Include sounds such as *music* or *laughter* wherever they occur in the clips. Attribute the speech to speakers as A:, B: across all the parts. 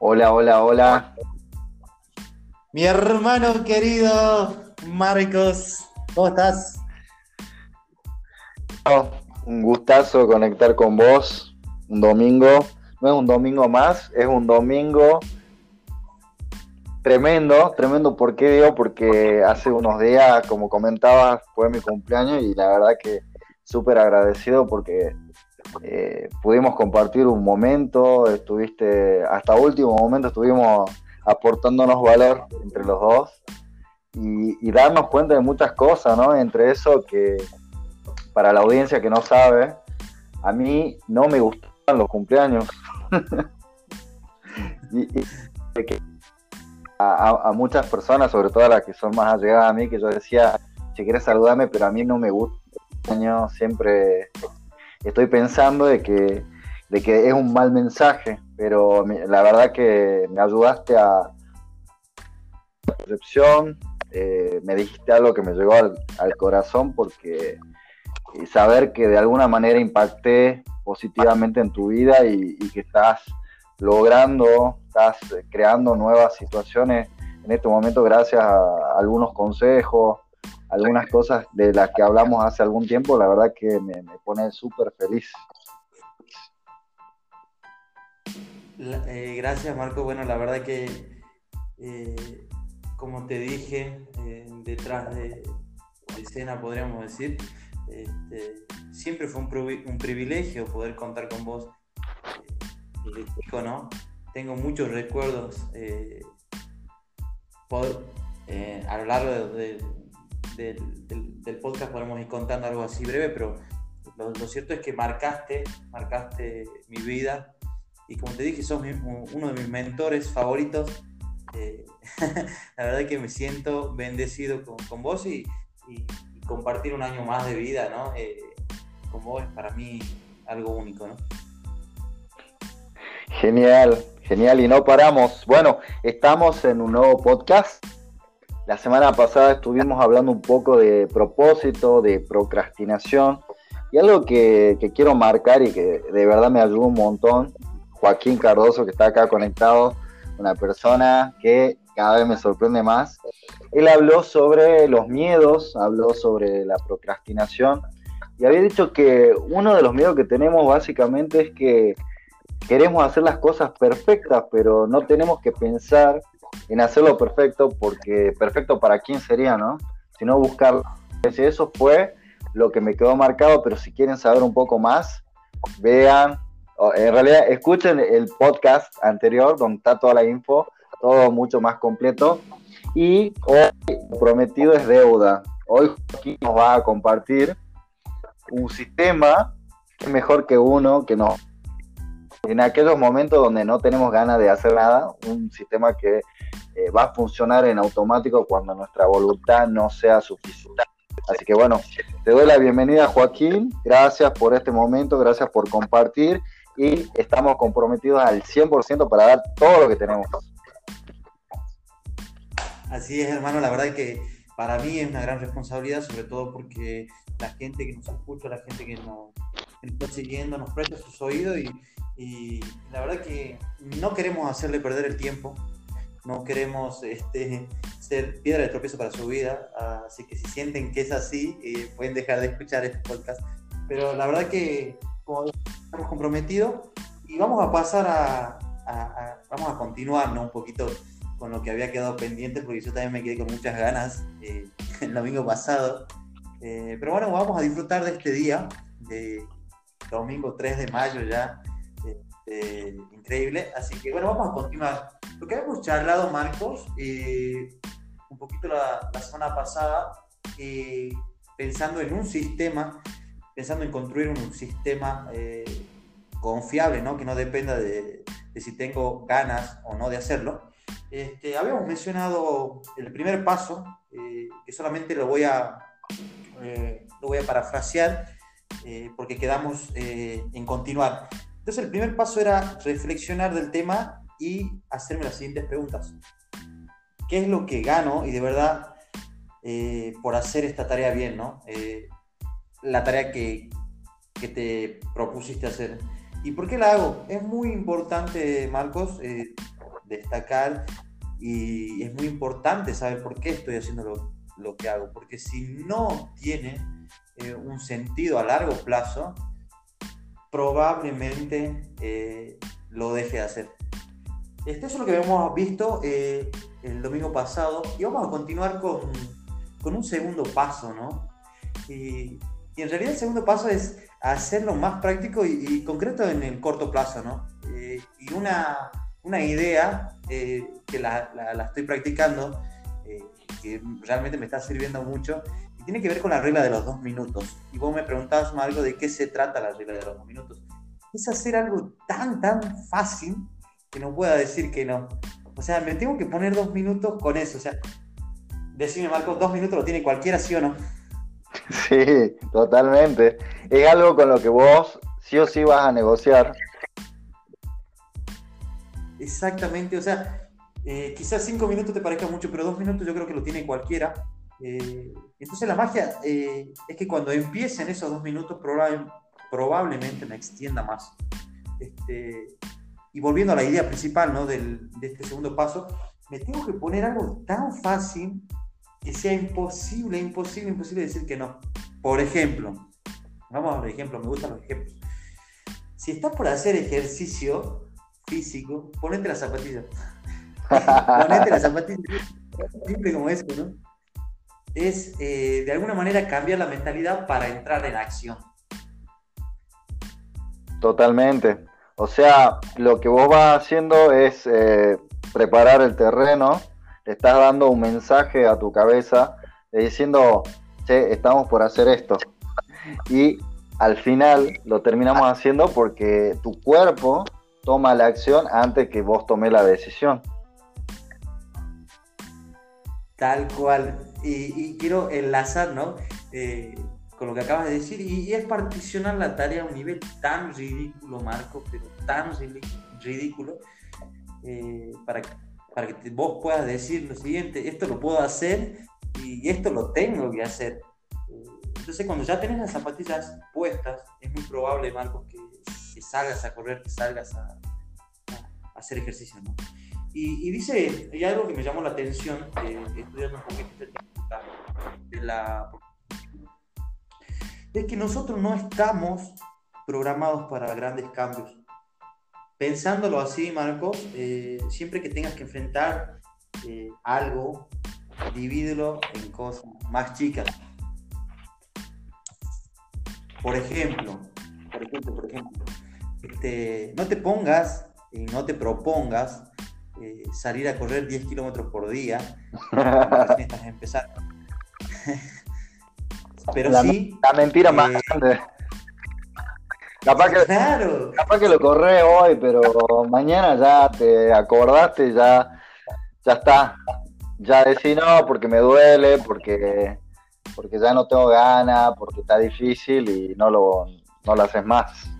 A: Hola, hola, hola.
B: Mi hermano querido Marcos, ¿cómo estás?
A: Un gustazo conectar con vos un domingo. No es un domingo más, es un domingo tremendo, tremendo. ¿Por qué digo? Porque hace unos días, como comentabas, fue mi cumpleaños y la verdad que súper agradecido porque eh, pudimos compartir un momento, estuviste, hasta último momento estuvimos aportándonos valor entre los dos y, darnos cuenta de muchas cosas, ¿no? Entre eso que para la audiencia que no sabe, a mí no me gustan los cumpleaños. *laughs* y, a, a, muchas personas, sobre todo a las que son más allegadas a mí, que yo decía, si quieres saludarme, pero a mí no me gusta siempre estoy pensando de que, de que es un mal mensaje, pero la verdad que me ayudaste a percepción, eh, me dijiste algo que me llegó al, corazón porque saber que de alguna manera impacté positivamente en tu vida y, que estás logrando, estás creando nuevas situaciones en este momento gracias a algunos consejos, algunas cosas de las que hablamos hace algún tiempo, la verdad que me, pone súper feliz.
B: Eh, gracias Marco, bueno, la verdad que, eh, como te dije, eh, detrás de, escena podríamos decir, este, siempre fue un, privilegio poder contar con vos ¿no? Tengo muchos recuerdos a lo largo de del, podcast podemos ir contando algo así breve, pero lo, cierto es que marcaste, marcaste mi vida y como te dije, sos uno de mis mentores favoritos. Eh, *laughs* la verdad es que me siento bendecido con, vos y, compartir un año más de vida, ¿no? Eh, con vos es para mí algo único.
A: Genial, genial, y no paramos. Bueno, estamos en un nuevo podcast la semana pasada estuvimos hablando un poco de propósito, de procrastinación, y algo que, quiero marcar y que de verdad me ayudó un montón, Joaquín Cardoso, que está acá conectado, una persona que cada vez me sorprende más. Él habló sobre los miedos, habló sobre la procrastinación, y había dicho que uno de los miedos que tenemos básicamente es que queremos hacer las cosas perfectas, pero no tenemos que pensar en hacerlo perfecto, porque perfecto para quién sería, ¿no? Sino buscar. Eso fue lo que me quedó marcado, pero si quieren saber un poco más, vean, en realidad escuchen el podcast anterior donde está toda la info, todo mucho más completo. Y hoy prometido es deuda. Hoy aquí nos va a compartir un sistema mejor que uno que no. En aquellos momentos donde no tenemos ganas de hacer nada, un sistema que eh, va a funcionar en automático cuando nuestra voluntad no sea suficiente. Así que bueno, te doy la bienvenida Joaquín, gracias por este momento, gracias por compartir y estamos comprometidos al 100% para dar todo lo que tenemos.
B: Así es, hermano, la verdad que para mí es una gran responsabilidad, sobre todo porque la gente que nos escucha, la gente que nos, está siguiendo, nos presta sus oídos y, y la verdad que no queremos hacerle perder el tiempo, no queremos este, *laughs* ser piedra de tropiezo para su vida, así que si sienten que es así, eh, pueden dejar de escuchar este podcast. Pero la verdad que como estamos comprometidos y vamos a pasar a, vamos a continuar un poquito con lo que había quedado pendiente, porque yo también me quedé con muchas ganas eh, *laughs* el domingo pasado. Eh, pero bueno, vamos a disfrutar de este día, de domingo 3 de mayo ya, increíble. Así que bueno, vamos a continuar lo que habíamos charlado, Marcos, eh, un poquito la, semana pasada, eh, pensando en un sistema, pensando en construir un sistema eh, confiable, ¿no? que no dependa de, si tengo ganas o no de hacerlo. Este, habíamos mencionado el primer paso, que solamente lo voy a, lo voy a parafrasear, porque quedamos en continuar. Entonces el primer paso era reflexionar del tema y hacerme las siguientes preguntas. ¿Qué es lo que gano y de verdad eh, por hacer esta tarea bien, ¿no? Eh, la tarea que, que, te propusiste hacer. ¿Y por qué la hago? Es muy importante, Marcos, eh, destacar y es muy importante saber por qué estoy haciendo lo, lo que hago, porque si no tiene eh, un sentido a largo plazo, probablemente eh, lo deje de hacer. Esto es lo que hemos visto eh, el domingo pasado y vamos a continuar con, con un segundo paso, ¿no? Y, en realidad el segundo paso es hacerlo más práctico y, concreto en el corto plazo, ¿no? y una, una idea que la, la, estoy practicando que realmente me está sirviendo mucho y tiene que ver con la regla de los dos minutos. Y vos me preguntabas algo de qué se trata la regla de los dos minutos. Es hacer algo tan, tan fácil que no pueda decir que no. O sea, me tengo que poner dos minutos con eso. O sea, decime, Marco, dos minutos lo tiene cualquiera, ¿sí o no? *laughs*
A: Sí, totalmente. Es algo con lo que vos sí o sí vas a negociar.
B: Exactamente, o sea, eh, quizás cinco minutos te parezca mucho, pero dos minutos yo creo que lo tiene cualquiera. Eh, entonces la magia eh, es que cuando empiecen esos dos minutos probablemente me extienda más. Este, y volviendo a la idea principal ¿no? Del, de este segundo paso, me tengo que poner algo tan fácil que sea imposible, imposible, imposible decir que no. Por ejemplo, vamos a ver ejemplos, me gustan los ejemplos. Si estás por hacer ejercicio físico, ponete las zapatillas. Ponete como eso, ¿no? Es eh, de alguna manera cambiar la mentalidad para entrar en acción.
A: Totalmente. O sea, lo que vos vas haciendo es eh, preparar el terreno, le estás dando un mensaje a tu cabeza diciendo, che, estamos por hacer esto. Y al final lo terminamos haciendo porque tu cuerpo toma la acción antes que vos tomes la decisión.
B: Tal cual. Y, quiero enlazar, ¿no? Eh, con lo que acabas de decir, y, es particionar la tarea a un nivel tan ridículo, Marco, pero tan ridículo, eh, para, para que vos puedas decir lo siguiente, esto lo puedo hacer y esto lo tengo que hacer. Entonces, cuando ya tenés las zapatillas puestas, es muy probable, Marco, que, salgas a correr, que salgas a, a hacer ejercicio, ¿no? Y, dice, hay algo que me llamó la atención, eh, estudiando un poquito este de la... Es que nosotros no estamos programados para grandes cambios. Pensándolo así, Marcos, eh, siempre que tengas que enfrentar eh, algo, divídelo en cosas más chicas. Por ejemplo, por ejemplo, por ejemplo, este, no te pongas y no te propongas eh, salir a correr 10 kilómetros por día. *laughs* estás empezando. Pero sí.
A: La mentira más eh, grande. Capaz que, claro. capaz que lo corré hoy, pero mañana ya te acordaste, ya, ya está. Ya decís no, porque me duele, porque, porque ya no tengo ganas, porque está difícil y no lo, no lo haces más.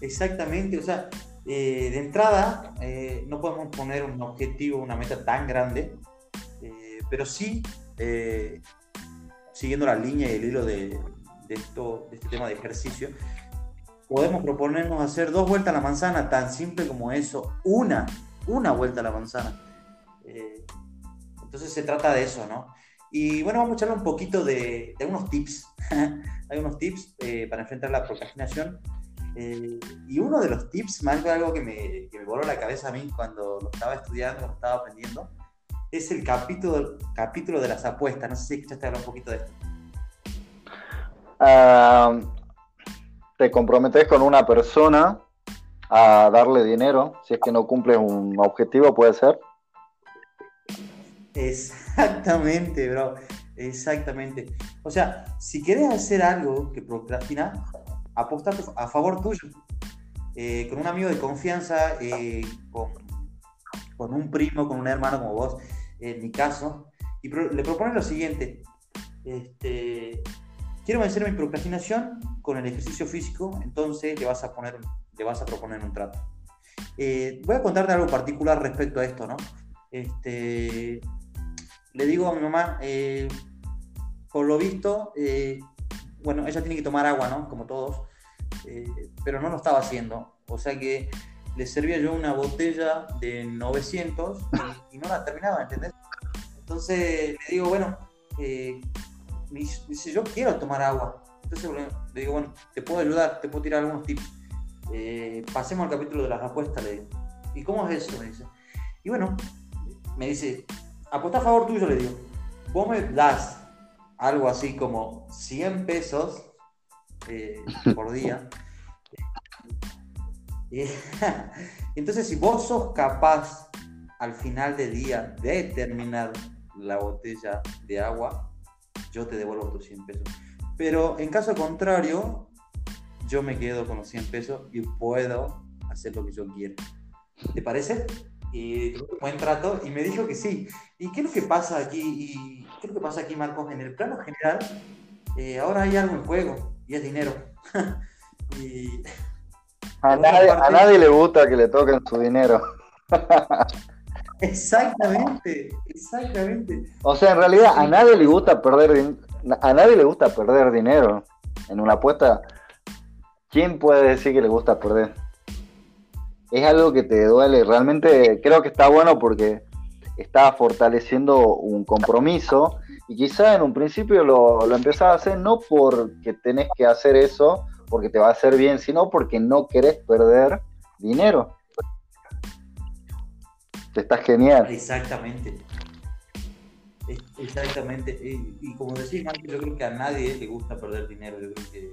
B: Exactamente, o sea, eh, de entrada, eh, no podemos poner un objetivo, una meta tan grande, eh, pero sí, siguiendo la línea y el hilo de, esto, de este tema de ejercicio, podemos proponernos hacer dos vueltas a la manzana, tan simple como eso, una, una vuelta a la manzana. entonces se trata de eso, ¿no? Y bueno, vamos a echarle un poquito de, de unos tips, *laughs* hay unos tips para enfrentar la procrastinación eh, y uno de los tips, más algo que me, que me voló la cabeza a mí cuando lo estaba estudiando, cuando estaba aprendiendo, es el capítulo, capítulo de las apuestas. No sé si escuchaste hablar un poquito de esto.
A: te comprometes con una persona a darle dinero si es que no cumples un objetivo, puede ser.
B: Exactamente, bro. Exactamente. O sea, si quieres hacer algo que procrastina, apostar a favor tuyo. Eh, con un amigo de confianza, eh, con, con, un primo, con un hermano como vos, en mi caso, y le propone lo siguiente. Este, quiero vencer mi procrastinación con el ejercicio físico, entonces le vas a, poner, le vas a proponer un trato. Eh, voy a contarte algo particular respecto a esto, ¿no? Este, le digo a mi mamá, por lo visto, bueno, ella tiene que tomar agua, ¿no? Como todos, eh, pero no lo estaba haciendo. O sea que le servía yo una botella de 900 y, no la terminaba, ¿entendés? Entonces le digo, bueno, eh, me dice, yo quiero tomar agua. Entonces le digo, bueno, te puedo ayudar, te puedo tirar algunos tips. Eh, pasemos al capítulo de las apuestas, le digo. ¿Y cómo es eso? Me dice. Y bueno, me dice, apuesta a favor tuyo, le digo. Vos me das algo así como 100 pesos eh, *laughs* por día. *laughs* Entonces, si vos sos capaz al final del día de terminar la botella de agua, yo te devuelvo tus 100 pesos. Pero en caso contrario, yo me quedo con los 100 pesos y puedo hacer lo que yo quiera. ¿Te parece? Y buen trato y me dijo que sí. ¿Y qué es lo que pasa aquí? ¿Y qué es lo que pasa aquí, Marcos? En el plano general, eh, ahora hay algo en juego y es dinero. *laughs*
A: y a nadie, le gusta que le toquen su dinero. *laughs*
B: Exactamente, exactamente.
A: O sea, en realidad a nadie le gusta perder a nadie le gusta perder dinero en una apuesta. ¿Quién puede decir que le gusta perder? Es algo que te duele. Realmente creo que está bueno porque está fortaleciendo un compromiso y quizá en un principio lo, lo empezás a hacer no porque tenés que hacer eso, porque te va a hacer bien, sino porque no querés perder dinero. Está genial.
B: Exactamente. Exactamente. Y, como decís, yo creo que a nadie le gusta perder dinero. Yo creo que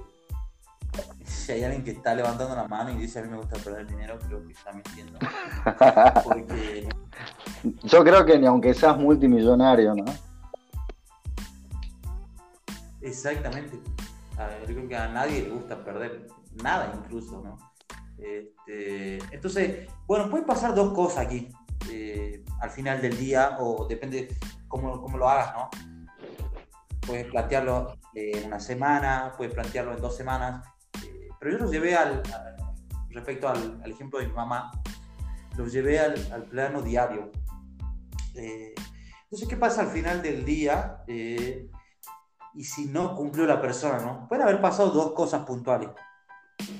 B: si hay alguien que está levantando la mano y dice a mí me gusta perder dinero, creo que está mintiendo. *laughs*
A: Yo creo que ni aunque seas multimillonario, ¿no?
B: Exactamente yo creo que a nadie le gusta perder nada incluso, ¿no? Este, entonces, bueno, pueden pasar dos cosas aquí eh, al final del día, o depende cómo, cómo lo hagas, ¿no? Puedes plantearlo en una semana, puedes plantearlo en dos semanas, pero yo lo llevé al, respecto al, ejemplo de mi mamá, lo llevé al, plano diario. Eh, entonces, ¿qué pasa al final del día? y si no cumplió la persona, ¿no? Pueden haber pasado dos cosas puntuales.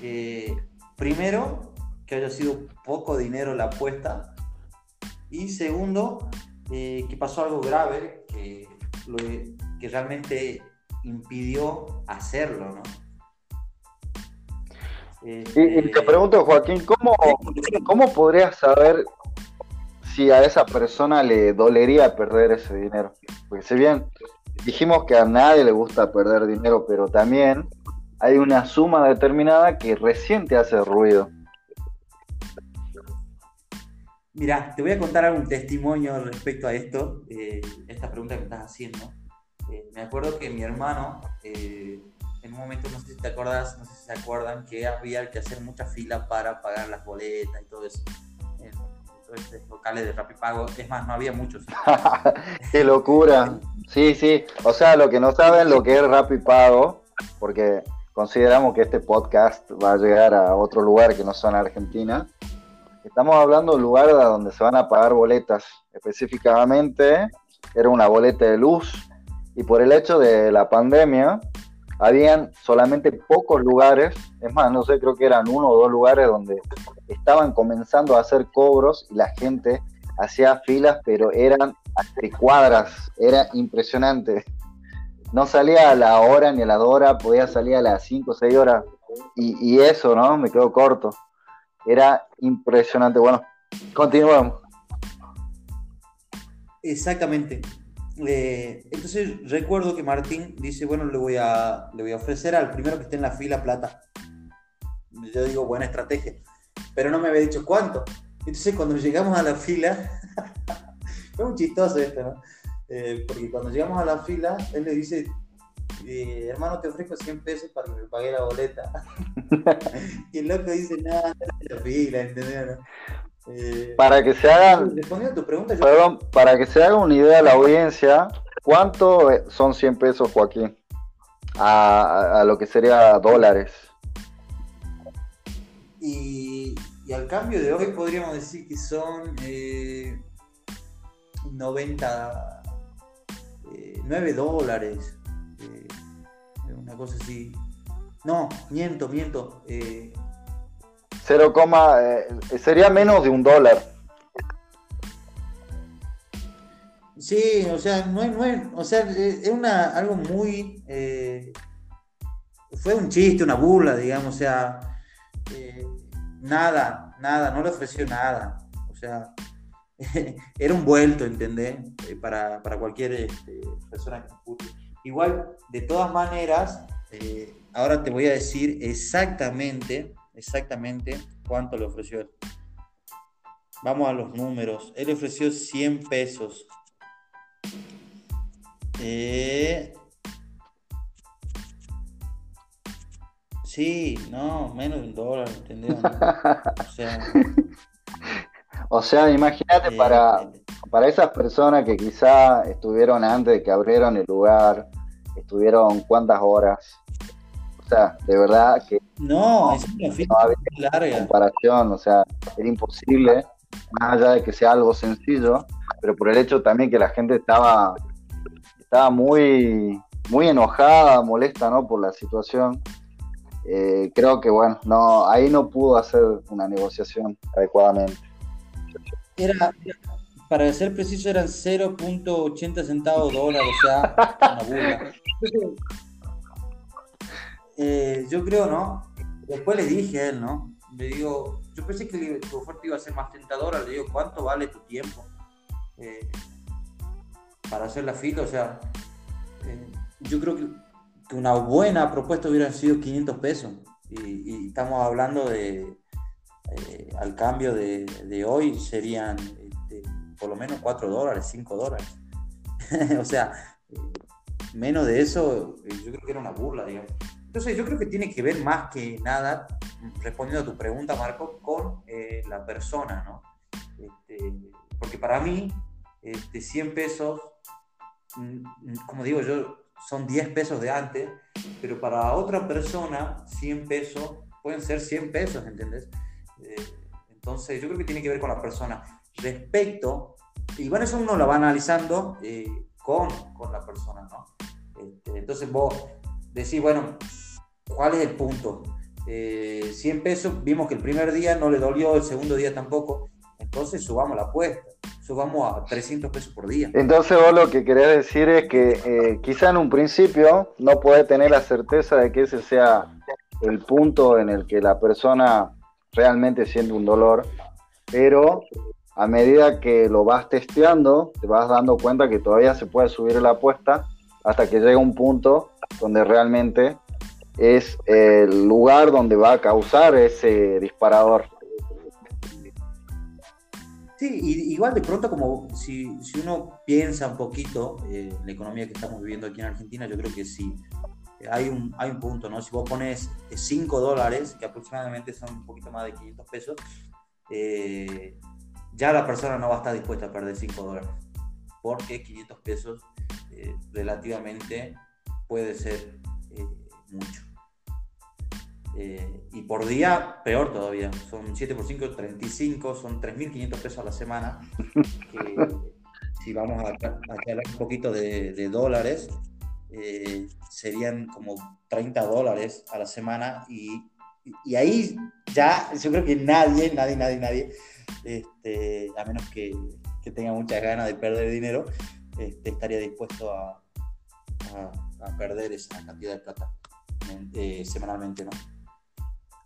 B: Eh, primero, que haya sido poco dinero la apuesta. Y segundo, eh, que pasó algo grave que, que realmente impidió hacerlo, ¿no?
A: Y, te este, pregunto, Joaquín, ¿cómo, ¿cómo podrías saber si a esa persona le dolería perder ese dinero? Porque si bien dijimos que a nadie le gusta perder dinero, pero también hay una suma determinada que recién te hace ruido.
B: Mira, te voy a contar algún testimonio respecto a esto, eh, esta pregunta que estás haciendo. Eh, me acuerdo que mi hermano, eh, en un momento, no sé si te acuerdas, no sé si se acuerdan, que había que hacer mucha fila para pagar las boletas y todo eso. En, todos estos locales de Rapipago. Es más, no había muchos. *laughs*
A: ¡Qué locura! Sí, sí. O sea, lo que no saben lo que es Rappi Pago, porque consideramos que este podcast va a llegar a otro lugar que no son Argentina. Estamos hablando de un lugar donde se van a pagar boletas. Específicamente, era una boleta de luz. Y por el hecho de la pandemia, habían solamente pocos lugares, es más, no sé, creo que eran uno o dos lugares donde estaban comenzando a hacer cobros y la gente hacía filas, pero eran de cuadras, era impresionante. No salía a la hora ni a la hora, podía salir a las 5 o 6 horas. Y, eso, ¿no? Me quedó corto. Era impresionante. Bueno, continuamos.
B: Exactamente. Eh, entonces recuerdo que Martín dice, bueno, le voy, a, le voy a ofrecer al primero que esté en la fila plata. Yo digo, buena estrategia. Pero no me había dicho cuánto. Entonces cuando llegamos a la fila, *laughs* fue muy chistoso esto, ¿no? Eh, porque cuando llegamos a la fila, él le dice, eh, hermano, te ofrezco 100 pesos para que me pague la boleta. *laughs* y el loco dice, nada, no, la fila, ¿entendés?
A: Eh, para que se hagan,
B: respondiendo a tu pregunta,
A: perdón, para que se haga una idea de la audiencia, ¿cuánto son 100 pesos, Joaquín? A, a lo que sería dólares.
B: Y y al cambio de hoy podríamos decir que son 90, eh, 9 eh, dólares, eh, una cosa así. No, miento, miento.
A: 0, eh, sería menos de un dólar.
B: Sí, o sea, no es, no es o sea, es una, algo muy, eh, fue un chiste, una burla, digamos, o sea, eh, nada, nada, no le ofreció nada, o sea, *laughs* era un vuelto, ¿entendés? Eh, para, cualquier este, persona que Igual, de todas maneras, ahora te voy a decir exactamente, exactamente cuánto le ofreció él. Vamos a los números. Él ofreció 100 pesos eh, sí, no, menos de un dólar, ¿entendés? *laughs*
A: O sea, imagínate para, eh, para esas personas que quizá estuvieron antes de que abrieron el lugar, estuvieron cuántas horas. O sea, de verdad que
B: no, es una no
A: había comparación, o sea, era imposible, más allá de que sea algo sencillo, pero por el hecho también que la gente estaba estaba muy, muy enojada, molesta, ¿no? Por la situación. Eh, creo que, bueno, no, ahí no pudo hacer una negociación adecuadamente.
B: Era, para ser preciso, eran 0.80 centavos dólar, o sea, una burla. *laughs* Eh, yo creo, ¿no? Después le dije a él, ¿no? Le digo, yo pensé que tu oferta iba a ser más tentadora, le digo, ¿cuánto vale tu tiempo? Eh, para hacer la fila, o sea, eh, yo creo que, una buena propuesta hubiera sido 500 pesos. Y, estamos hablando de, eh, al cambio de, hoy, serían este, por lo menos 4 dólares, 5 dólares. *laughs* o sea, menos de eso, yo creo que era una burla, digamos. Entonces, yo creo que tiene que ver más que nada, respondiendo a tu pregunta, Marco, con la persona, ¿no? Este, porque para mí, este, 100 pesos Mm, como digo yo, son 10 pesos de antes, pero para otra persona 100 pesos pueden ser 100 pesos, ¿entendés? Eh, entonces yo creo que tiene que ver con la persona. Respecto, y bueno, eso uno lo va analizando eh, con, con, la persona, ¿no? Este, entonces vos decís, bueno, ¿cuál es el punto? 100 eh, pesos, vimos que el primer día no le dolió, el segundo día tampoco, entonces subamos la apuesta vamos a 300 pesos por día.
A: Entonces vos lo que querés decir es que eh, quizá en un principio no puede tener la certeza de que ese sea el punto en el que la persona realmente siente un dolor, pero a medida que lo vas testeando, te vas dando cuenta que todavía se puede subir la apuesta hasta que llega un punto donde realmente es el lugar donde va a causar ese disparador.
B: Sí, igual de pronto como si, uno piensa un poquito eh, la economía que estamos viviendo aquí en Argentina, yo creo que sí, hay un, hay un punto, ¿no? Si vos pones 5 dólares, que aproximadamente son un poquito más de 500 pesos, eh, ya la persona no va a estar dispuesta a perder 5 dólares, porque 500 pesos eh, relativamente puede ser mucho. Eh, y por día, peor todavía. Son 7 por 5, 35, son 3.500 pesos a la semana. si vamos a, hablar un poquito de, dólares, eh, serían como 30 dólares a la semana. Y, y, ahí ya, yo creo que nadie, nadie, nadie, nadie, este, a menos que, que, tenga muchas ganas de perder dinero, este, estaría dispuesto a, a, perder esa cantidad de plata eh, semanalmente, ¿no?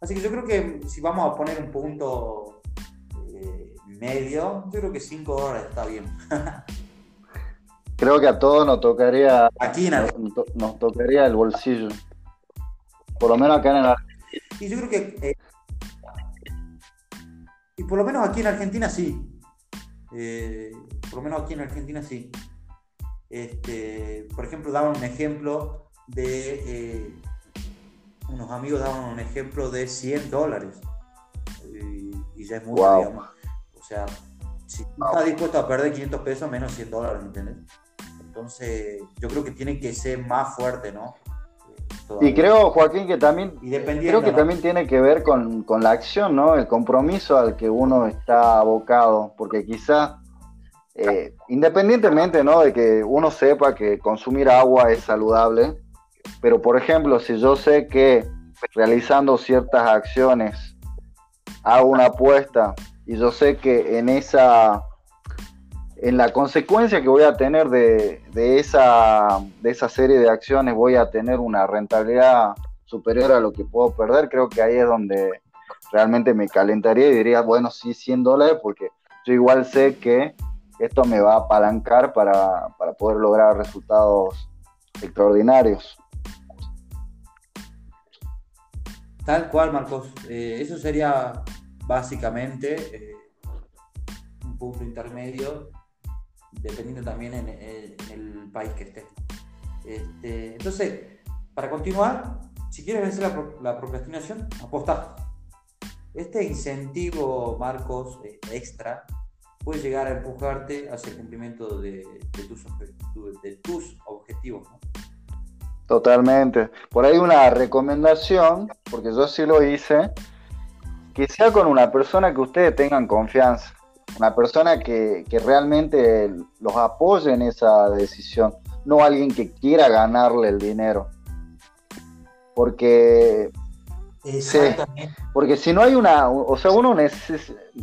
B: Así que yo creo que si vamos a poner un punto eh, medio, yo creo que 5 horas está bien. *laughs*
A: creo que a todos nos tocaría aquí nos, tocaría el bolsillo. Por lo menos acá en Argentina.
B: Y yo creo que eh, y por lo menos aquí en Argentina sí. Eh, por lo menos aquí en Argentina sí. Este, por ejemplo, daba un ejemplo de unos amigos daban un ejemplo de 100 dólares. Y, ya es mucho, digamos. O sea, si estás dispuesto a perder 500 pesos, menos 100 dólares, ¿entiendes? Entonces, yo creo que tiene que ser más fuerte, ¿no?
A: Y creo, Joaquín, que también, creo que también tiene que ver con, con, la acción, ¿no? El compromiso al que uno está abocado, porque quizá, eh, independientemente, ¿no? De que uno sepa que consumir agua es saludable, pero, por ejemplo, si yo sé que realizando ciertas acciones hago una apuesta y yo sé que en esa en la consecuencia que voy a tener de, esa, de esa serie de acciones voy a tener una rentabilidad superior a lo que puedo perder, creo que ahí es donde realmente me calentaría y diría, bueno, sí, 100 dólares, porque yo igual sé que esto me va a apalancar para, poder lograr resultados extraordinarios.
B: Tal cual, Marcos. Eh, eso sería básicamente eh, un punto intermedio dependiendo también en, el país que estés. Este, entonces, para continuar, si quieres vencer la, procrastinación, aposta. Este incentivo, Marcos, eh, extra, puede llegar a empujarte hacia el cumplimiento de, tus, de tus, objetivos.
A: Totalmente. Por ahí una recomendación, porque yo sí lo hice, que sea con una persona que ustedes tengan confianza una persona que, realmente los apoye en esa decisión, no alguien que quiera ganarle el dinero. Porque porque si no hay una, o sea, uno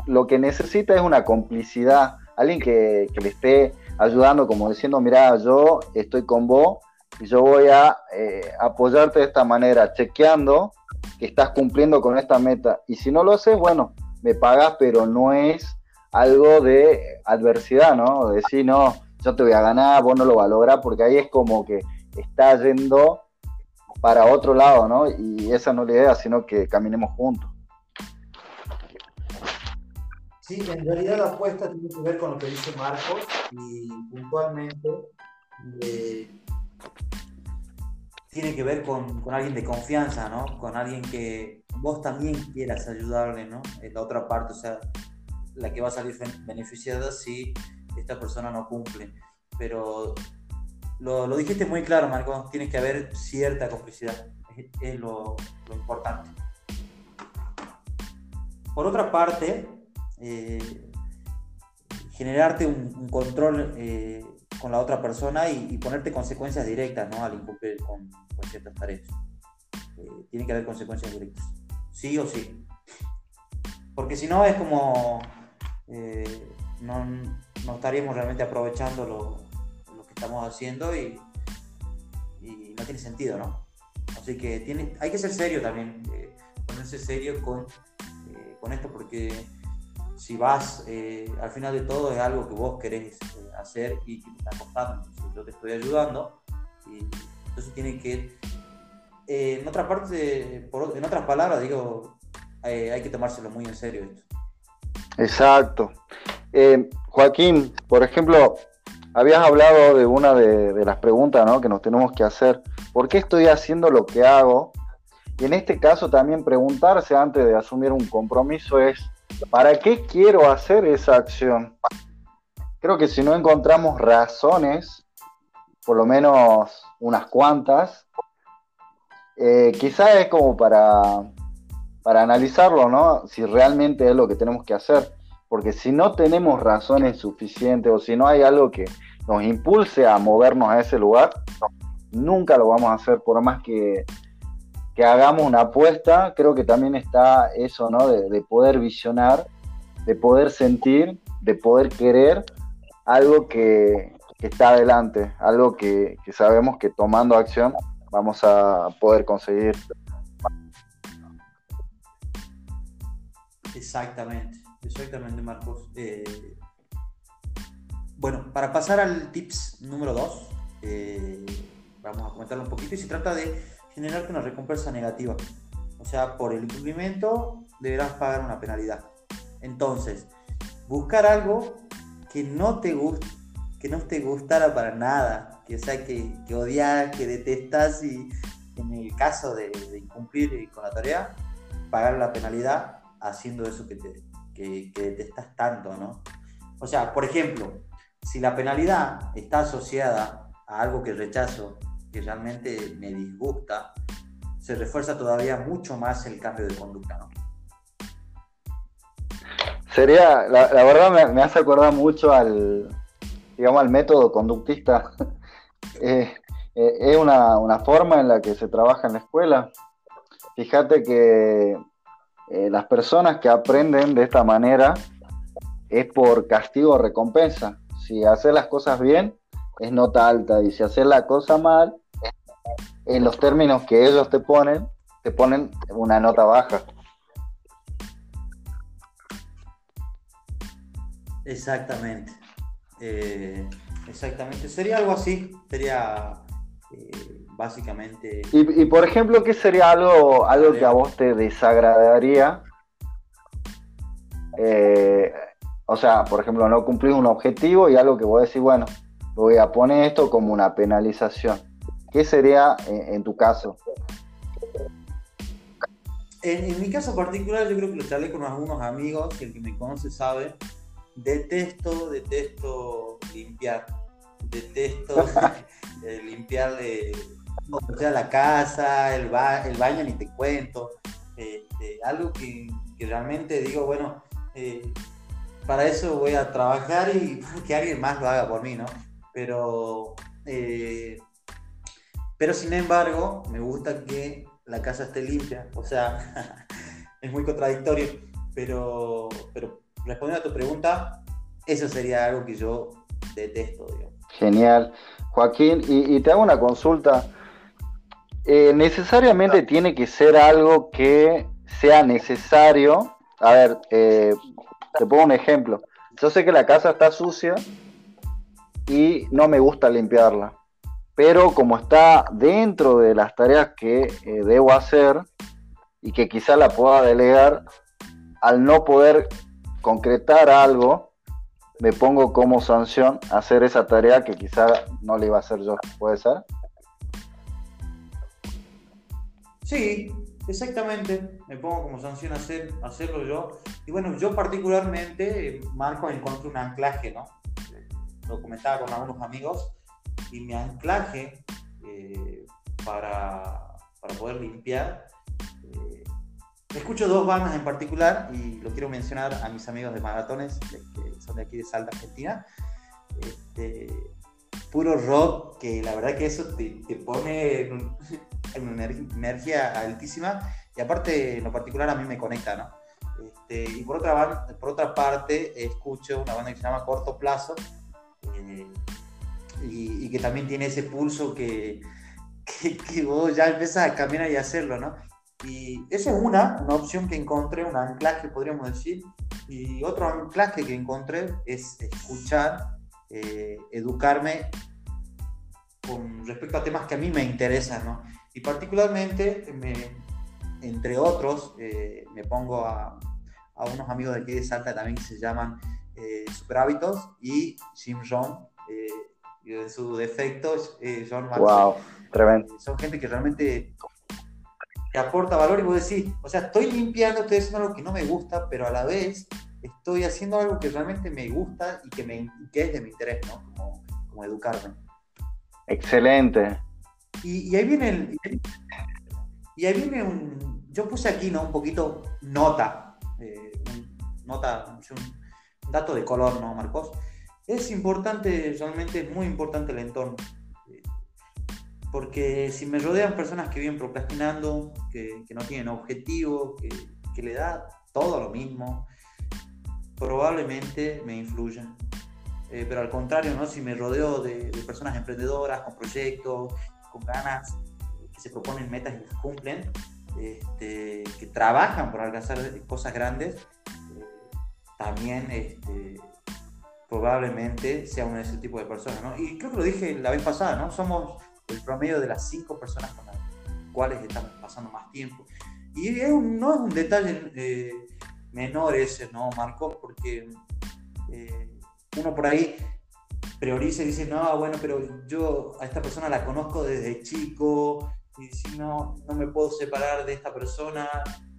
A: lo que necesita es una complicidad, alguien que, le esté ayudando, como diciendo, mira, yo estoy con vos y yo voy a eh, apoyarte de esta manera, chequeando que estás cumpliendo con esta meta. Y si no lo haces, bueno, me pagas, pero no es algo de adversidad, ¿no? De decir, no, yo te voy a ganar, vos no lo vas porque ahí es como que está yendo para otro lado, ¿no? Y esa no es la idea, sino que caminemos juntos.
B: Sí, en realidad la apuesta tiene que ver con lo que dice Marcos y puntualmente eh, tiene que ver con, con, alguien de confianza, ¿no? Con alguien que vos también quieras ayudarle, ¿no? En la otra parte, o sea, la que va a salir beneficiada si esta persona no cumple. Pero lo, lo dijiste muy claro, Marco, tiene que haber cierta complicidad, es, lo, lo, importante. Por otra parte, eh, generarte un, control eh, con la otra persona y, ponerte consecuencias directas ¿no? al incumplir con, con ciertas tareas. Eh, tiene que haber consecuencias directas, sí o sí. Porque si no es como eh, no, estaríamos realmente aprovechando lo, que estamos haciendo y, y, no tiene sentido, ¿no? Así que tiene, hay que ser serio también, eh, ponerse serio con, eh, con esto porque si vas, al final de todo es algo que vos querés hacer y que te está costando, yo te estoy ayudando y entonces tiene que, en otra parte, por, en otras palabras, digo, hay que tomárselo muy en serio esto.
A: Exacto. Eh, Joaquín, por ejemplo, habías hablado de una de, las preguntas que nos tenemos que hacer. ¿Por qué estoy haciendo lo que hago? Y en este caso también preguntarse antes de asumir un compromiso es, ¿para qué quiero hacer esa acción? Creo que si no encontramos razones, por lo menos unas cuantas, eh, quizás es como para para analizarlo, ¿no? Si realmente es lo que tenemos que hacer. Porque si no tenemos razones suficientes o si no hay algo que nos impulse a movernos a ese lugar, nunca lo vamos a hacer por más que, que hagamos una apuesta. Creo que también está eso, ¿no? De, poder visionar, de poder sentir, de poder querer algo que, está adelante, algo que, que sabemos que tomando acción vamos a poder conseguir.
B: Exactamente, exactamente, Marcos. Eh, bueno, para pasar al tips número 2, eh, vamos a comentarlo un poquito y se trata de generarte una recompensa negativa. O sea, por el incumplimiento deberás pagar una penalidad. Entonces, buscar algo que no te guste, que no te gustara para nada, que sea que, que odias, que detestas y en el caso de, incumplir con la tarea, pagar la penalidad haciendo eso que te, que, detestas tanto, ¿no? O sea, por ejemplo, si la penalidad está asociada a algo que rechazo, que realmente me disgusta, se refuerza todavía mucho más el cambio de conducta, ¿no?
A: Sería, la, verdad me, hace acordar mucho al, digamos, al método conductista. *laughs* Eh, eh, es una, una, forma en la que se trabaja en la escuela. Fíjate que eh, las personas que aprenden de esta manera es por castigo o recompensa. Si haces las cosas bien, es nota alta. Y si haces la cosa mal, en los términos que ellos te ponen, te ponen una nota baja.
B: Exactamente. Eh, exactamente. Sería algo así. Sería eh, básicamente.
A: Y, por ejemplo, ¿qué sería algo, algo que a vos te desagradaría? Eh, o sea, por ejemplo, no cumplir un objetivo y algo que vos decís, bueno, voy a poner esto como una penalización. ¿Qué sería en, tu caso?
B: En, mi caso particular, yo creo que lo charlé con algunos amigos, el que me conoce sabe, detesto, detesto limpiar. Detesto *laughs* eh, limpiar la casa, el, el baño, ni te cuento. Este, algo que, realmente digo, bueno, eh, para eso voy a trabajar y *laughs* que alguien más lo haga por mí, ¿no? Pero eh, pero sin embargo, me gusta que la casa esté limpia. O sea, *laughs* es muy contradictorio. Pero, pero respondiendo a tu pregunta, eso sería algo que yo detesto.
A: Genial. Joaquín, y, te hago una consulta. Eh, ¿Necesariamente tiene que ser algo que sea necesario? A ver, eh, te pongo un ejemplo. Yo sé que la casa está sucia y no me gusta limpiarla pero como está dentro de las tareas que eh, debo hacer y que quizá la pueda delegar, al no poder concretar algo, me pongo como sanción hacer esa tarea que quizá no le iba a hacer yo. ¿Puede ser?
B: Sí, exactamente. Me pongo como sanción hacer, hacerlo yo. Y bueno, yo particularmente, Marco, encontré un anclaje, ¿no? Lo comentaba con algunos amigos y mi anclaje eh, para, para, poder limpiar. Eh, escucho dos bandas en particular y lo quiero mencionar a mis amigos de maratones, que son de aquí de Salta, Argentina. Este, puro rock, que la verdad que eso te, te pone en, *laughs* una energía altísima y aparte en lo particular a mí me conecta, ¿no? Este, y por otra, por otra parte escucho una banda que se llama Corto Plazo, eh, y, que también tiene ese pulso que, que, vos ya empezás a caminar y hacerlo, ¿no? Y esa es una, una opción que encontré, un anclaje podríamos decir, y otro anclaje que encontré es escuchar, eh, educarme con respecto a temas que a mí me interesan, ¿no? Y particularmente, me, entre otros, eh, me pongo a, a, unos amigos de aquí de Salta también que se llaman eh, Super Hábitos y Jim Rohn, eh, y de sus defectos, eh, son
A: wow, tremendo.
B: son gente que realmente te aporta valor y vos decís, o sea, estoy limpiando, estoy haciendo algo que no me gusta, pero a la vez estoy haciendo algo que realmente me gusta y que, me, que es de mi interés, ¿no? Como, como educarme.
A: Excelente.
B: Y, ahí viene el, y ahí viene un, yo puse aquí, ¿no? Un poquito nota, eh, nota, un dato de color, ¿no, Marcos? Es importante, realmente es muy importante el entorno. Porque si me rodean personas que viven procrastinando, que, no tienen objetivo, que, le da todo lo mismo, probablemente me influyan. Eh, pero al contrario, ¿no? si me rodeo de, personas emprendedoras, con proyectos, con ganas, que se proponen metas y cumplen, este, que trabajan por alcanzar cosas grandes, eh, también este, probablemente sea uno de ese tipo de personas, ¿no? Y creo que lo dije la vez pasada, ¿no? Somos el promedio de las cinco personas con las cuales estamos pasando más tiempo. Y no es un detalle eh, menor ese, ¿no, Marcos? Porque eh, uno por ahí prioriza y dice, no, bueno, pero yo a esta persona la conozco desde chico, y si no, no me puedo separar de esta persona,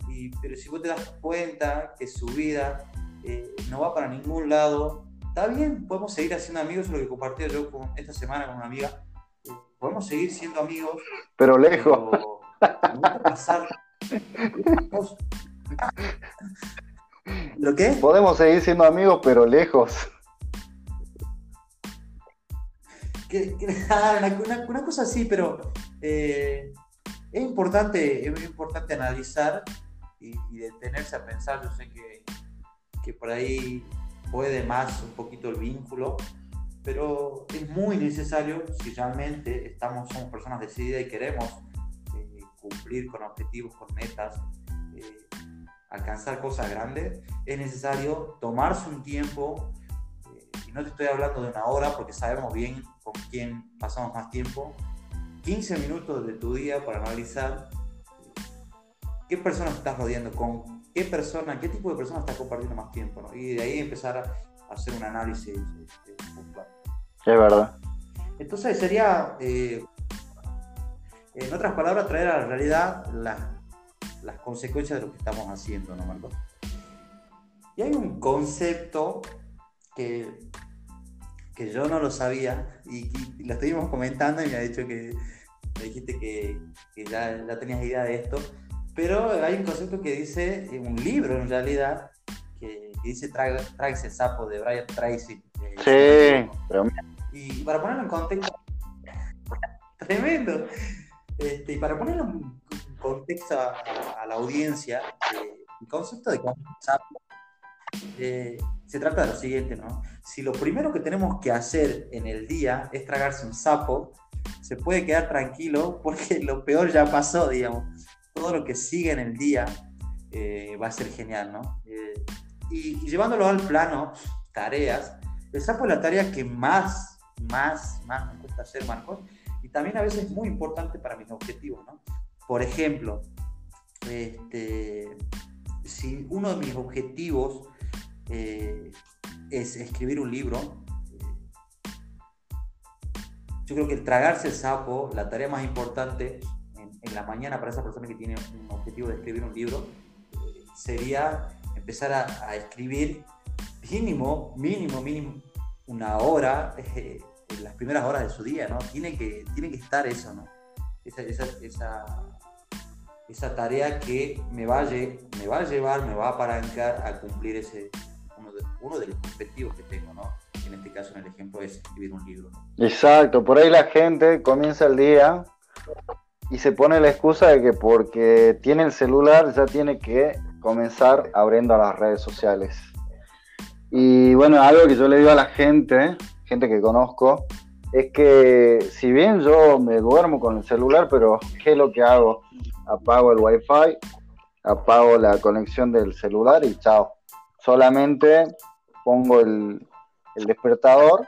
B: y, pero si vos te das cuenta que su vida eh, no va para ningún lado, está bien, podemos seguir haciendo amigos, lo que compartí yo con, esta semana con una amiga. Podemos seguir siendo amigos.
A: Pero lejos.
B: ¿Lo qué?
A: Podemos seguir siendo amigos, pero lejos.
B: Ah, una, cosa así, pero eh, es importante, es importante analizar y, detenerse a pensar. Yo sé que, que por ahí puede más un poquito el vínculo, pero es muy necesario si realmente estamos, somos personas decididas y queremos eh, cumplir con objetivos, con metas, eh, alcanzar cosas grandes, es necesario tomarse un tiempo, eh, y no te estoy hablando de una hora porque sabemos bien con quién pasamos más tiempo, 15 minutos de tu día para analizar qué personas estás rodeando, con qué persona, qué tipo de personas estás compartiendo más tiempo, y de ahí empezar a hacer un análisis este, puntual.
A: Es verdad.
B: Entonces sería, eh, en otras palabras, traer a la realidad las, las consecuencias de lo que estamos haciendo, ¿no, Marco? Y hay un concepto que, que yo no lo sabía y, lo estuvimos comentando y me ha dicho que me dijiste que, que ya, ya, tenías idea de esto, pero hay un concepto que dice, un libro en realidad, que, dice Trae, ese sapo de Brian Tracy.
A: sí, pero
B: y para ponerlo en contexto, tremendo. Este, y para ponerlo en contexto a, la audiencia, eh, el concepto de sapo eh, se trata de lo siguiente, ¿no? Si lo primero que tenemos que hacer en el día es tragarse un sapo, se puede quedar tranquilo porque lo peor ya pasó, digamos. Todo lo que sigue en el día eh, va a ser genial, ¿no? y, y, llevándolo al plano, tareas, el sapo es la tarea que más más, más me cuesta hacer, Marcos, y también a veces es muy importante para mis objetivos, ¿no? Por ejemplo, este, si uno de mis objetivos eh, es escribir un libro, eh, yo creo que el tragarse el sapo, la tarea más importante en, la mañana para esa persona que tiene un objetivo de escribir un libro, eh, sería empezar a, a, escribir mínimo, mínimo, mínimo una hora en las primeras horas de su día, ¿no? Tiene que, tiene que estar eso, ¿no? Esa, esa, esa, esa tarea que me va, a, me va a llevar, me va a apalancar a cumplir ese, uno de, uno de los objetivos que tengo, ¿no? En este caso, en el ejemplo, es escribir un libro.
A: Exacto, por ahí la gente comienza el día y se pone la excusa de que porque tiene el celular ya tiene que comenzar abriendo las redes sociales. Y bueno, algo que yo le digo a la gente gente que conozco, es que si bien yo me duermo con el celular, pero ¿qué es lo que hago? Apago el wifi, apago la conexión del celular y chao. Solamente pongo el, despertador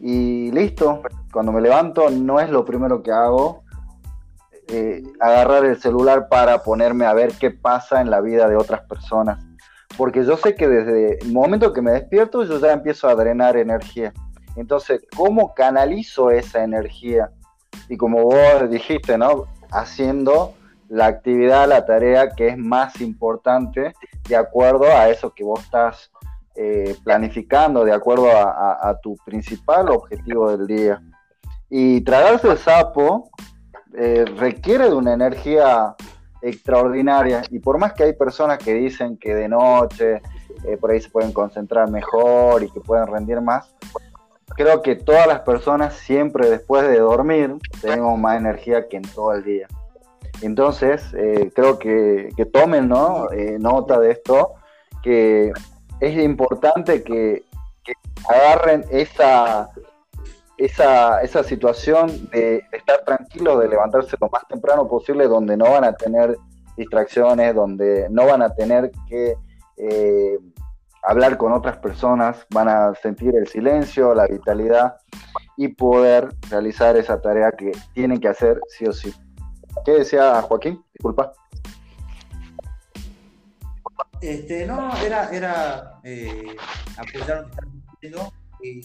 A: y listo. Cuando me levanto no es lo primero que hago. Eh, agarrar el celular para ponerme a ver qué pasa en la vida de otras personas porque yo sé que desde el momento que me despierto yo ya empiezo a drenar energía. Entonces, ¿cómo canalizo esa energía? Y como vos dijiste, ¿no? Haciendo la actividad, la tarea que es más importante de acuerdo a eso que vos estás eh, planificando, de acuerdo a, tu principal objetivo del día. Y tragarse el sapo eh, requiere de una energía extraordinaria. Y por más que hay personas que dicen que de noche eh, por ahí se pueden concentrar mejor y que pueden rendir más, creo que todas las personas siempre después de dormir tenemos más energía que en todo el día. Entonces, eh, creo que, tomen ¿no? Eh, nota de esto, que es importante que, que agarren esa esa, esa situación de, estar tranquilos, de levantarse lo más temprano posible, donde no van a tener distracciones, donde no van a tener que eh, hablar con otras personas, van a sentir el silencio, la vitalidad y poder realizar esa tarea que tienen que hacer sí o sí. ¿Qué decía Joaquín? Disculpa.
B: Este, no, era, era eh, apoyar lo que y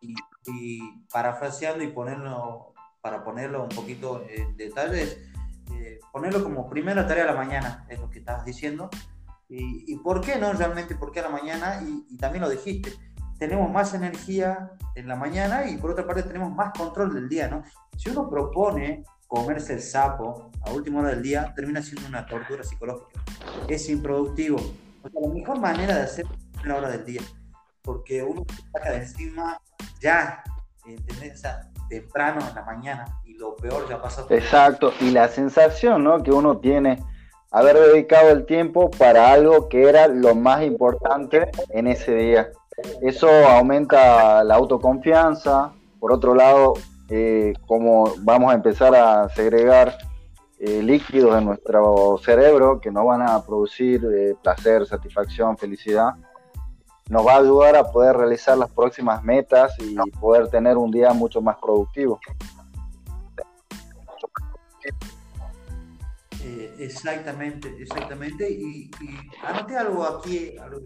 B: y parafraseando y ponerlo, para ponerlo un poquito en detalles, eh, ponerlo como primera tarea de la mañana, es lo que estabas diciendo. Y, y, por qué no realmente, por qué a la mañana, y, también lo dijiste, tenemos más energía en la mañana y por otra parte tenemos más control del día, ¿no? Si uno propone comerse el sapo a última hora del día, termina siendo una tortura psicológica. Es improductivo. O sea, la mejor manera de hacer es la hora del día, porque uno se saca de encima ya, ¿entendés? temprano en la mañana y lo peor ya pasó.
A: Exacto, y la sensación ¿no? que uno tiene haber dedicado el tiempo para algo que era lo más importante en ese día. Eso aumenta la autoconfianza. Por otro lado, eh, como vamos a empezar a segregar eh, líquidos en nuestro cerebro que no van a producir eh, placer, satisfacción, felicidad, nos va a ayudar a poder realizar las próximas metas y poder tener un día mucho más productivo.
B: exactamente, exactamente. Y, anoté algo aquí, algo,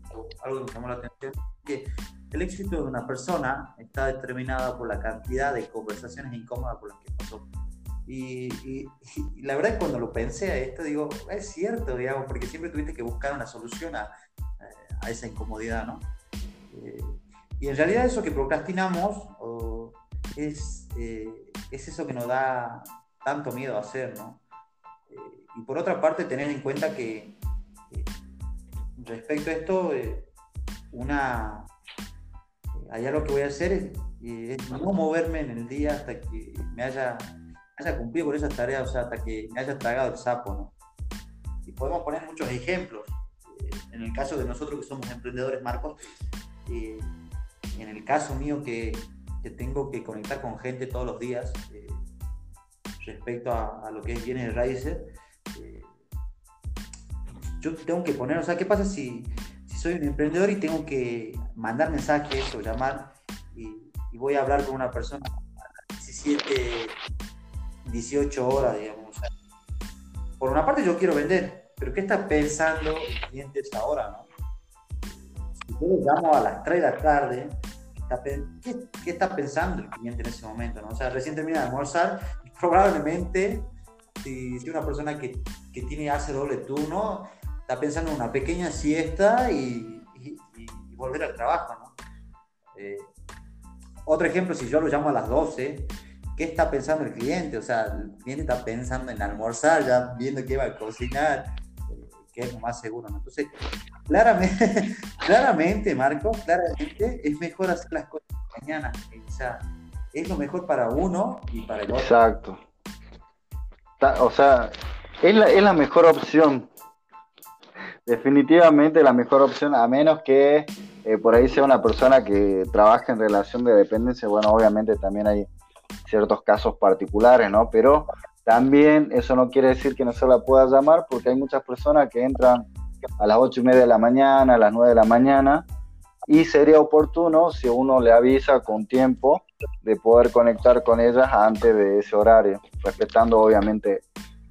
B: algo que me llamó la atención, que el éxito de una persona está determinado por la cantidad de conversaciones incómodas por las que pasó. Y, la verdad es cuando lo pensé a esto, digo, es cierto, digamos, porque siempre tuviste que buscar una solución a, a esa incomodidad, ¿no? Eh, y en realidad eso que procrastinamos es, eh, es eso que nos da tanto miedo hacer, ¿no? Eh, y por otra parte, tener en cuenta que respecto a esto, una, allá lo que voy a hacer es, no moverme en el día hasta que me haya, haya cumplido con esas tareas, o sea, hasta que me haya tragado el sapo, ¿no? Y podemos poner muchos ejemplos. Eh, en el caso de nosotros que somos emprendedores, Marcos, eh, en el caso mío que, tengo que conectar con gente todos los días eh, respecto a, lo que es bienes raíces, yo tengo que poner, o sea, ¿qué pasa si, soy un emprendedor y tengo que mandar mensajes o llamar y, voy a hablar con una persona a 17, 18 horas, digamos. Por una parte yo quiero vender, pero ¿qué está pensando el cliente esa hora, no? Si yo le llamo a las 3 de la tarde, ¿qué, ¿qué, está pensando el cliente en ese momento, no? O sea, recién termina de almorzar y probablemente si, si una persona que, que tiene hace doble turno, está pensando en una pequeña siesta y, volver al trabajo, ¿no? Eh, otro ejemplo, si yo lo llamo a las 12, ¿qué está pensando el cliente? O sea, el cliente está pensando en almorzar, ya viendo que va a cocinar, es lo más seguro. Entonces, claramente, *laughs* claramente, Marco, claramente es mejor hacer las cosas mañana. O sea, es lo mejor para uno y para el otro.
A: Exacto. O sea, es la, es la mejor opción Definitivamente la mejor opción, a menos que eh, por ahí sea una persona que trabaja en relación de dependencia, bueno, obviamente también hay ciertos casos particulares, ¿no? Pero también eso no quiere decir que no se la pueda llamar, porque hay muchas personas que entran a las ocho y media de la mañana, a las 9 de la mañana, y sería oportuno si uno le avisa con tiempo de poder conectar con ellas antes de ese horario, respetando obviamente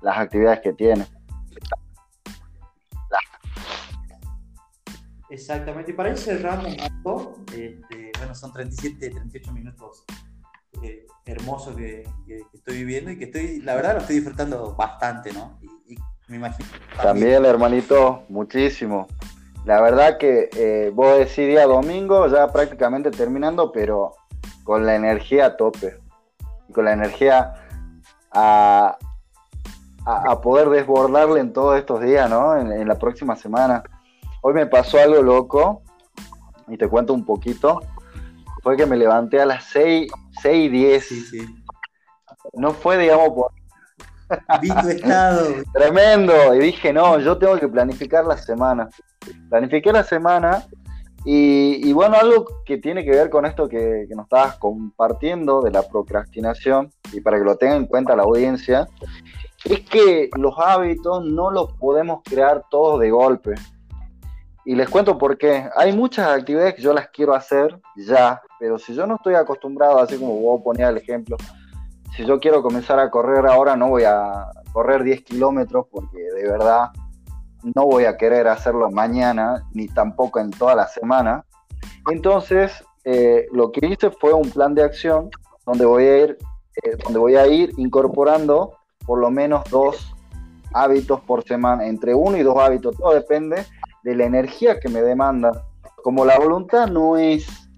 A: las actividades que tiene.
B: Exactamente, y para ir cerrando, este, bueno, son 37, 38 minutos eh, hermosos que, estoy viviendo y que estoy, la verdad, lo estoy disfrutando bastante, ¿no? Y, me imagino.
A: También, hermanito, muchísimo. La verdad que eh, vos decís día domingo, ya prácticamente terminando, pero con la energía a tope. Y con la energía a, a, poder desbordarle en todos estos días, ¿no? en la próxima semana. Hoy me pasó algo loco y te cuento un poquito. Fue que me levanté a las 6, 6 y 10. Sí, sí. No fue, digamos, por...
B: Vi tu estado.
A: Tremendo. Y dije, no, yo tengo que planificar la semana. Planifiqué la semana y, bueno, algo que tiene que ver con esto que, que, nos estabas compartiendo de la procrastinación, y para que lo tenga en cuenta la audiencia, es que los hábitos no los podemos crear todos de golpe. Y les cuento por qué. Hay muchas actividades que yo las quiero hacer ya, pero si yo no estoy acostumbrado, así como vos ponías el ejemplo, si yo quiero comenzar a correr ahora, no voy a correr 10 kilómetros porque de verdad no voy a querer hacerlo mañana, ni tampoco en toda la semana. Entonces, eh, lo que hice fue un plan de acción donde voy a ir, eh, donde voy a ir incorporando por lo menos dos hábitos por semana, entre uno y dos hábitos, todo depende de la energía que me demanda. Como la voluntad no es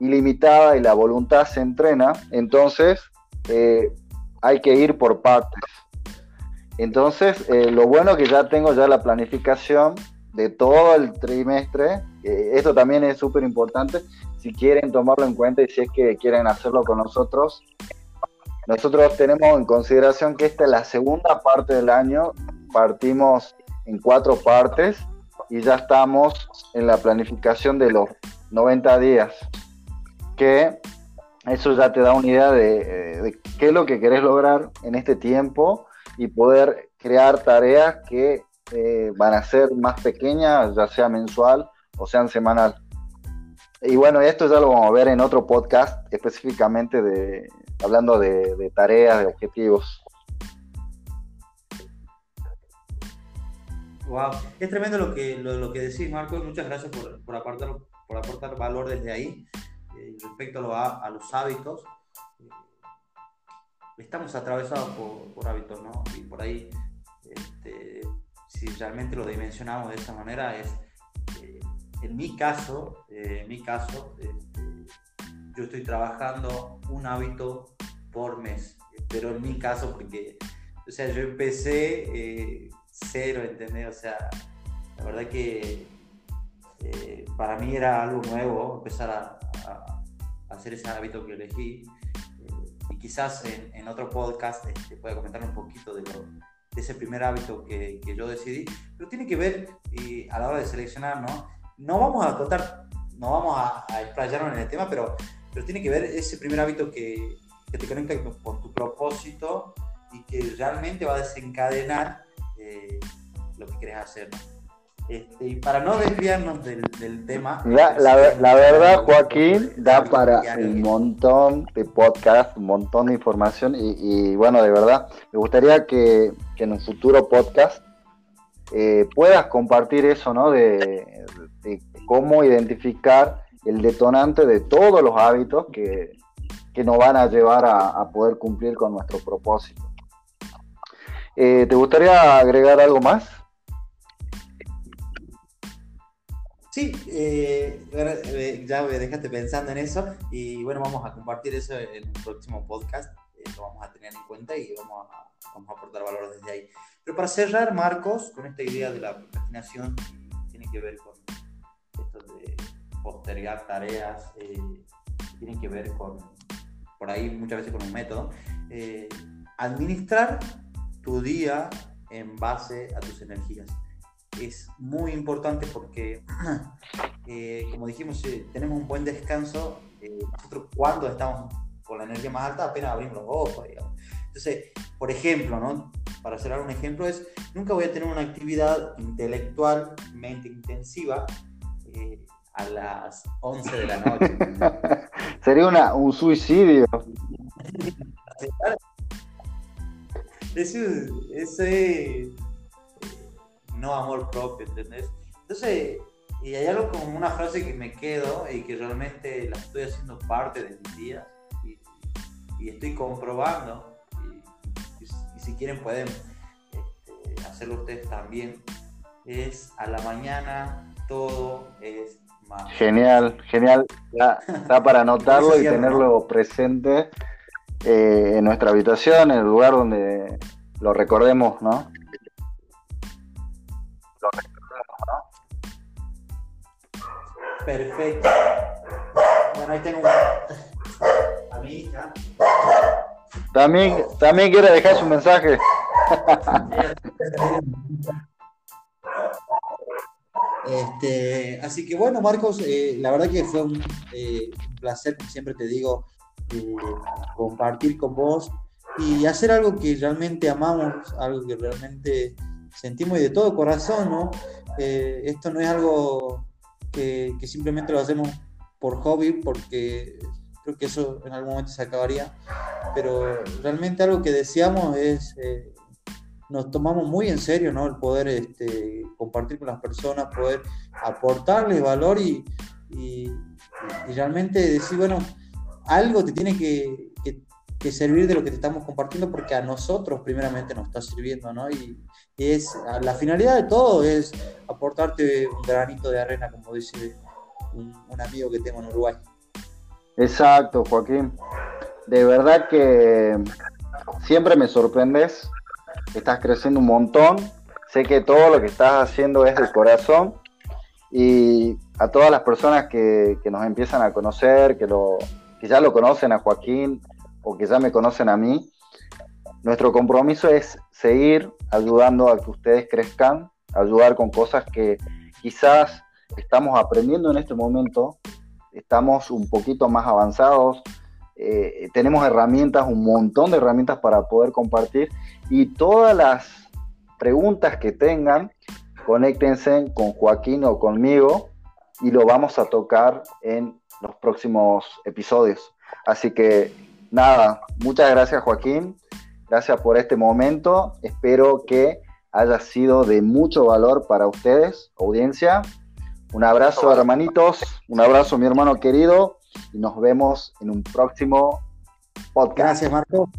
A: ilimitada y la voluntad se entrena, entonces eh, hay que ir por partes. Entonces, eh, lo bueno que ya tengo ya la planificación de todo el trimestre. esto también es súper importante. Si quieren tomarlo en cuenta y si es que quieren hacerlo con nosotros, nosotros tenemos en consideración que esta es la segunda parte del año partimos en cuatro partes y ya estamos en la planificación de los 90 días, que eso ya te da una idea de, qué es lo que querés lograr en este tiempo y poder crear tareas que eh, van a ser más pequeñas, ya sea mensual o sean semanal. Y bueno, esto ya lo vamos a ver en otro podcast específicamente de hablando de, tareas, de objetivos.
B: Wow, es tremendo lo que, lo, que decís, Marco. Muchas gracias por, por, aportar, por aportar valor desde ahí. Eh, respecto a, los hábitos, eh, estamos atravesados por, hábitos, ¿no? Y por ahí, este, si realmente lo dimensionamos de esa manera, es en mi caso, eh, en mi caso, este, yo estoy trabajando un hábito por mes, pero en mi caso, porque, o sea, yo empecé eh, cero, ¿entendés? O sea, la verdad que eh, para mí era algo nuevo empezar a, hacer ese hábito que elegí. y quizás en, otro podcast este, pueda comentar un poquito de, de ese primer hábito que, que, yo decidí, pero tiene que ver a la hora de seleccionar, ¿no? no vamos a contar, no vamos a, a explayarnos en el tema, pero, pero tiene que ver ese primer hábito que, que te conecta con, tu propósito y que realmente va a desencadenar eh, lo que quieres hacer. Este, y para no desviarnos del, del tema.
A: La, la, verdad, Joaquín, da para un montón de podcast, un montón de información. Y, y bueno, de verdad, me gustaría que, que en un futuro podcast eh, puedas compartir eso, ¿no? De, cómo identificar el detonante de todos los hábitos que, nos van a llevar a, poder cumplir con nuestro propósito. Eh, ¿Te gustaría agregar algo más?
B: Sí, eh, eh, ya me dejaste pensando en eso y bueno, vamos a compartir eso en el próximo podcast, lo vamos a tener en cuenta y vamos a, vamos a aportar valor desde ahí. Pero para cerrar, Marcos, con esta idea de la procrastinación, tiene que ver con postergar tareas, eh, tienen que ver con, por ahí muchas veces con un método. Eh, administrar tu día en base a tus energías. Es muy importante porque, *clears throat* eh, como dijimos, tenemos un buen descanso. nosotros cuando estamos con la energía más alta apenas abrimos los ojos. Entonces, por ejemplo, ¿no? para hacer un ejemplo, es nunca voy a tener una actividad intelectualmente intensiva a las 11 de la noche. *laughs*
A: Sería una, un suicidio. *laughs*
B: ese, ese no amor propio, ¿entendés? Entonces, y hay algo como una frase que me quedo y que realmente la estoy haciendo parte de mis días y, estoy comprobando y, si quieren pueden este, hacerlo ustedes también es a la mañana todo es
A: Genial, genial. Está, para *laughs* anotarlo y tenerlo presente eh, en nuestra habitación, en el lugar donde lo recordemos, ¿no?
B: Perfecto. Bueno, ahí tengo a mi hija.
A: También, también quiere dejar su mensaje.
B: Este, así que bueno, Marcos, eh, la verdad que fue un, eh, placer, como siempre te digo, eh, compartir con vos y hacer algo que realmente amamos, algo que realmente sentimos y de todo corazón, ¿no? esto no es algo que, que, simplemente lo hacemos por hobby, porque creo que eso en algún momento se acabaría, pero realmente algo que deseamos es nos tomamos muy en serio, ¿no? El poder este, compartir con las personas, poder aportarles valor y, realmente decir, bueno, algo te tiene que, servir de lo que te estamos compartiendo porque a nosotros primeramente nos está sirviendo, ¿no? Y, es, la finalidad de todo es aportarte un granito de arena, como dice un, amigo que tengo en Uruguay.
A: Exacto, Joaquín. De verdad que siempre me sorprendes estás creciendo un montón, sé que todo lo que estás haciendo es del corazón y a todas las personas que, nos empiezan a conocer, que, lo, que ya lo conocen a Joaquín o que ya me conocen a mí, nuestro compromiso es seguir ayudando a que ustedes crezcan, ayudar con cosas que quizás estamos aprendiendo en este momento, estamos un poquito más avanzados, eh, tenemos herramientas, un montón de herramientas para poder compartir y todas las preguntas que tengan, conéctense con Joaquín o conmigo y lo vamos a tocar en los próximos episodios. Así que nada, muchas gracias Joaquín, gracias por este momento, espero que haya sido de mucho valor para ustedes, audiencia. Un abrazo hermanitos, un abrazo mi hermano querido y nos vemos en un próximo podcast.
B: Gracias Marco.